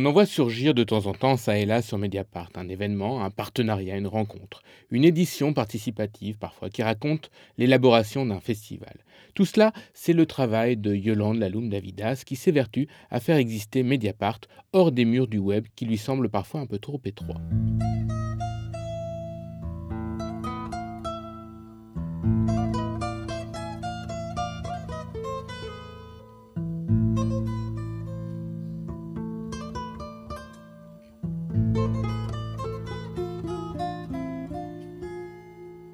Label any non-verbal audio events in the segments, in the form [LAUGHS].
On en voit surgir de temps en temps, ça et là, sur Mediapart, un événement, un partenariat, une rencontre, une édition participative parfois, qui raconte l'élaboration d'un festival. Tout cela, c'est le travail de Yolande Laloum Davidas, qui s'évertue à faire exister Mediapart hors des murs du web qui lui semblent parfois un peu trop étroits.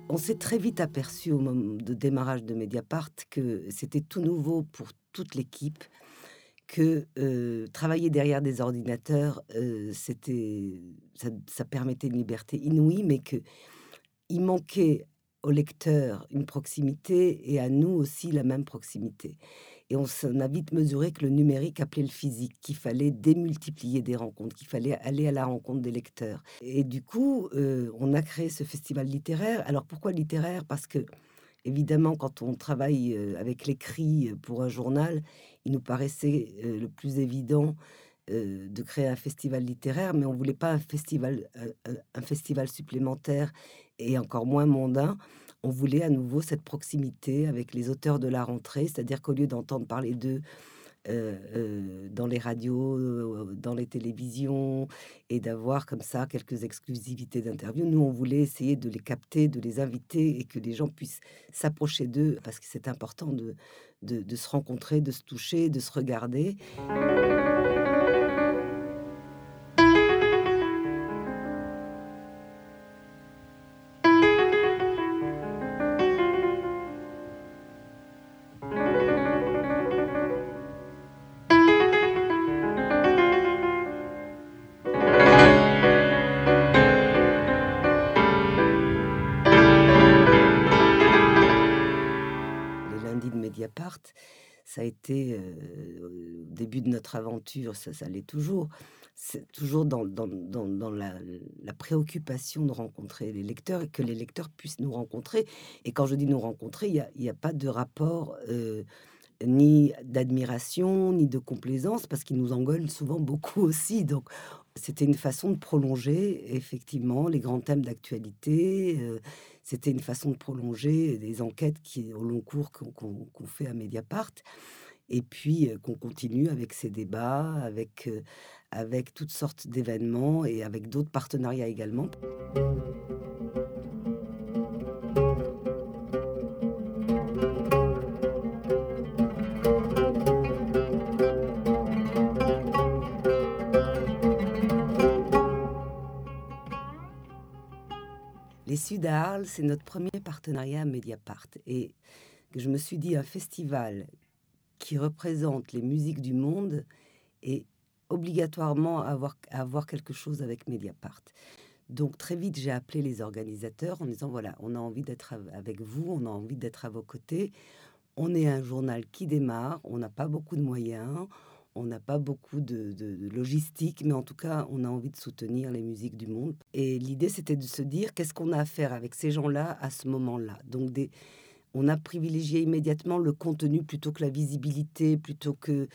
On s'est très vite aperçu au moment de démarrage de Mediapart que c'était tout nouveau pour toute l'équipe, que euh, travailler derrière des ordinateurs, euh, c'était, ça, permettait une liberté inouïe, mais que il manquait au lecteur une proximité et à nous aussi la même proximité. Et on s'en a vite mesuré que le numérique appelait le physique, qu'il fallait démultiplier des rencontres, qu'il fallait aller à la rencontre des lecteurs. Et du coup, euh, on a créé ce festival littéraire. Alors pourquoi littéraire? Parce que, évidemment, quand on travaille euh, avec l'écrit pour un journal, il nous paraissait euh, le plus évident de créer un festival littéraire, mais on voulait pas un festival, un festival supplémentaire et encore moins mondain on voulait à nouveau cette proximité avec les auteurs de la rentrée, c'est-à-dire qu'au lieu d'entendre parler d'eux euh, euh, dans les radios, euh, dans les télévisions, et d'avoir comme ça quelques exclusivités d'interviews, nous, on voulait essayer de les capter, de les inviter et que les gens puissent s'approcher d'eux, parce que c'est important de, de se rencontrer, de se toucher, de se regarder. Ça a été au début de notre aventure, ça, ça l'est toujours. C'est toujours dans, dans, dans, la, préoccupation de rencontrer les lecteurs et que les lecteurs puissent nous rencontrer. Et quand je dis nous rencontrer, il n'y a, a, pas de rapport ni d'admiration, ni de complaisance, parce qu'ils nous engueulent souvent beaucoup [LAUGHS] aussi. Donc, c'était une façon de prolonger effectivement les grands thèmes d'actualité. C'était une façon de prolonger des enquêtes qui, au long cours qu'on fait à Mediapart. Et puis qu'on continue avec ces débats, avec, avec toutes sortes d'événements et avec d'autres partenariats également. Sud Arles, c'est notre premier partenariat Mediapart. Et je me suis dit, un festival qui représente les musiques du monde et obligatoirement avoir, avoir quelque chose avec Mediapart. Donc très vite, j'ai appelé les organisateurs en disant, voilà, on a envie d'être avec vous, on a envie d'être à vos côtés. On est un journal qui démarre, on n'a pas beaucoup de moyens, on n'a pas beaucoup de, logistique, mais en tout cas, on a envie de soutenir les musiques du monde. Et l'idée, c'était de se dire, qu'est-ce qu'on a à faire avec ces gens-là à ce moment-là? Donc, des, on a privilégié immédiatement le contenu plutôt que la visibilité, plutôt que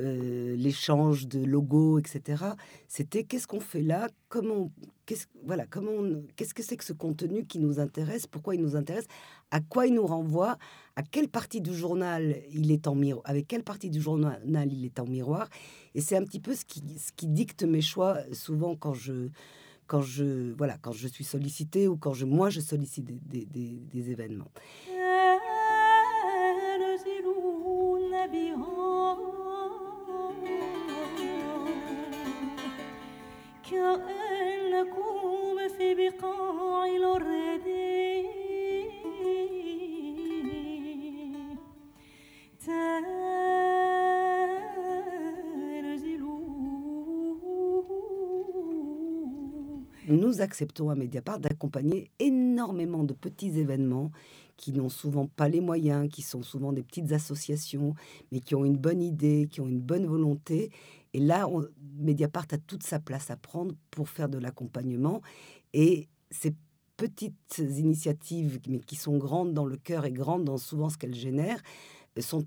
euh, l'échange de logos, etc. C'était qu'est-ce qu'on fait là? Comment, qu'est-ce, voilà, comment, qu'est-ce que c'est que ce contenu qui nous intéresse? Pourquoi il nous intéresse? À quoi il nous renvoie? À quelle partie du journal il est en miroir Avec quelle partie du journal il est en miroir? Et c'est un petit peu ce qui, ce qui dicte mes choix souvent quand je quand je voilà quand je suis sollicité ou quand je moi je sollicite des, des, des événements. Nous acceptons à Mediapart d'accompagner énormément de petits événements qui n'ont souvent pas les moyens, qui sont souvent des petites associations, mais qui ont une bonne idée, qui ont une bonne volonté. Et là, Mediapart a toute sa place à prendre pour faire de l'accompagnement. Et ces petites initiatives, mais qui sont grandes dans le cœur et grandes dans souvent ce qu'elles génèrent, sont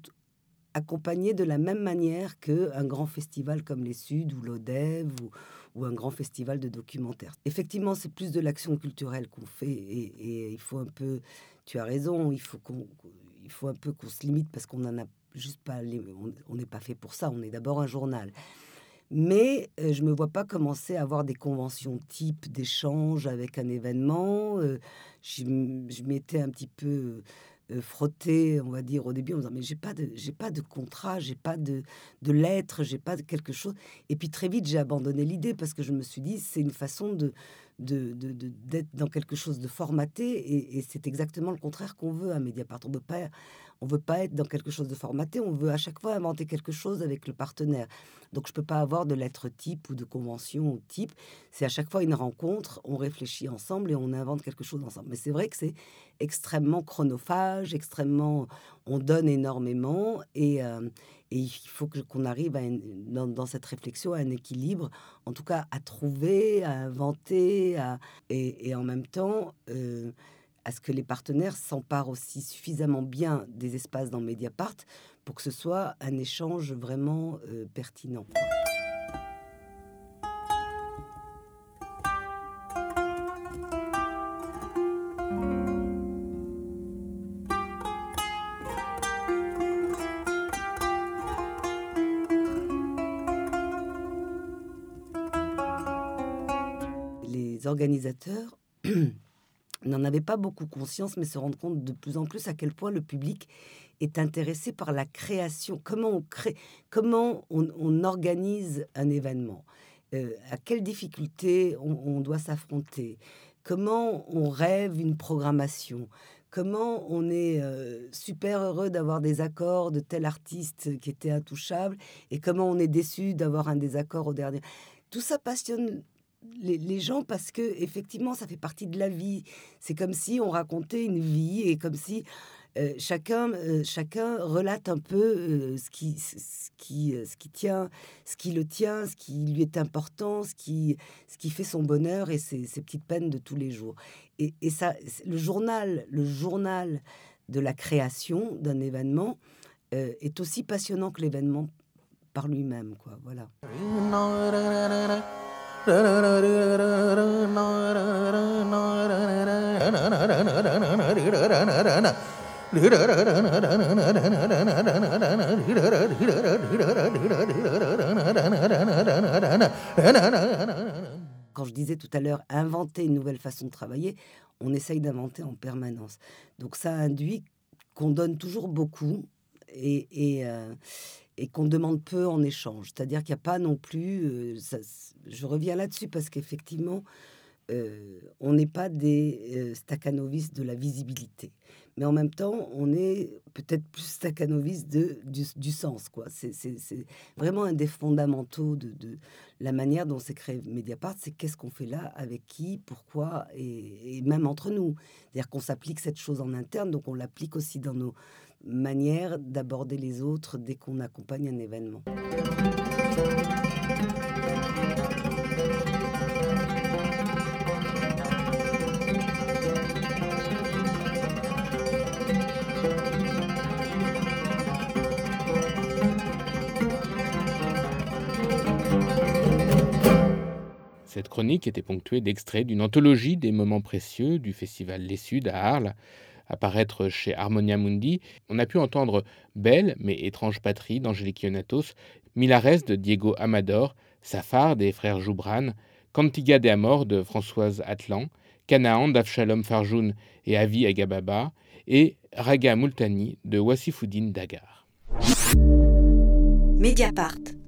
accompagné de la même manière qu'un grand festival comme les Suds ou l'ODEV ou, ou, un grand festival de documentaires. Effectivement, c'est plus de l'action culturelle qu'on fait et, il faut un peu, tu as raison, il faut, qu'on, il faut un peu qu'on se limite parce qu'on n'en a juste pas, on n'est pas fait pour ça, on est d'abord un journal. Mais euh, je ne me vois pas commencer à avoir des conventions type d'échange avec un événement. Euh, je, m'étais un petit peu frotter, on va dire, au début, en disant Mais j'ai pas de, j'ai pas de contrat, j'ai pas de, de lettre, j'ai pas de quelque chose. Et puis très vite, j'ai abandonné l'idée parce que je me suis dit C'est une façon de, de, d'être dans quelque chose de formaté. Et, c'est exactement le contraire qu'on veut à Mediapart. On veut pas, on veut pas être dans quelque chose de formaté, on veut à chaque fois inventer quelque chose avec le partenaire. Donc je peux pas avoir de lettre type ou de convention type. C'est à chaque fois une rencontre, on réfléchit ensemble et on invente quelque chose ensemble. Mais c'est vrai que c'est extrêmement chronophage, extrêmement, on donne énormément et, euh, il faut qu'on arrive à dans, cette réflexion à un équilibre, en tout cas à trouver, à inventer, et, en même temps. Euh, à ce que les partenaires s'emparent aussi suffisamment bien des espaces dans Mediapart pour que ce soit un échange vraiment euh, pertinent. Les organisateurs [CLEARS THROAT] n'en avait pas beaucoup conscience, mais se rendre compte de plus en plus à quel point le public est intéressé par la création, comment on crée, comment on, organise un événement, euh, à quelles difficultés on, doit s'affronter, comment on rêve une programmation, comment on est euh, super heureux d'avoir des accords de tel artiste qui était intouchable? Et comment on est déçu d'avoir un désaccord au dernier? Tout ça passionne les, gens parce que effectivement ça fait partie de la vie. C'est comme si on racontait une vie et comme si euh, chacun, euh, chacun relate un peu euh, ce, qui, ce, qui, ce qui tient, ce qui le tient, ce qui lui est important, ce qui, ce qui fait son bonheur et ses, petites peines de tous les jours. Et, et, ça, le journal, le journal de la création d'un événement est aussi passionnant que l'événement par lui-même, quoi. Voilà. Quand je disais tout à l'heure inventer une nouvelle façon de travailler, on essaye d'inventer en permanence. Donc ça induit qu'on donne toujours beaucoup et, euh, et qu'on demande peu en échange. C'est-à-dire qu'il n'y a pas non plus... Euh, je reviens là-dessus parce qu'effectivement, euh, on n'est pas des euh, staccanovistes de la visibilité. Mais en même temps, on est peut-être plus staccanovistes de, du, sens. quoi. C'est vraiment un des fondamentaux de, la manière dont s'est créé Mediapart. C'est qu'est-ce qu'on fait là, avec qui, pourquoi, et même entre nous. C'est-à-dire qu'on s'applique cette chose en interne, donc on l'applique aussi dans nos manières d'aborder les autres dès qu'on accompagne un événement. Cette chronique était ponctuée d'extraits d'une anthologie des moments précieux du festival Les Suds à Arles, apparaître chez Harmonia Mundi. On a pu entendre Belle mais étrange patrie d'Angélique Ionatos, Milares de Diego Amador, Safar des frères Joubran, Cantiga de Amor de Françoise Atlan, Canaan d'Avshalom Farjoun et Avi Agababa, et Raga Multani de Wassifoudine Dagar. Mediapart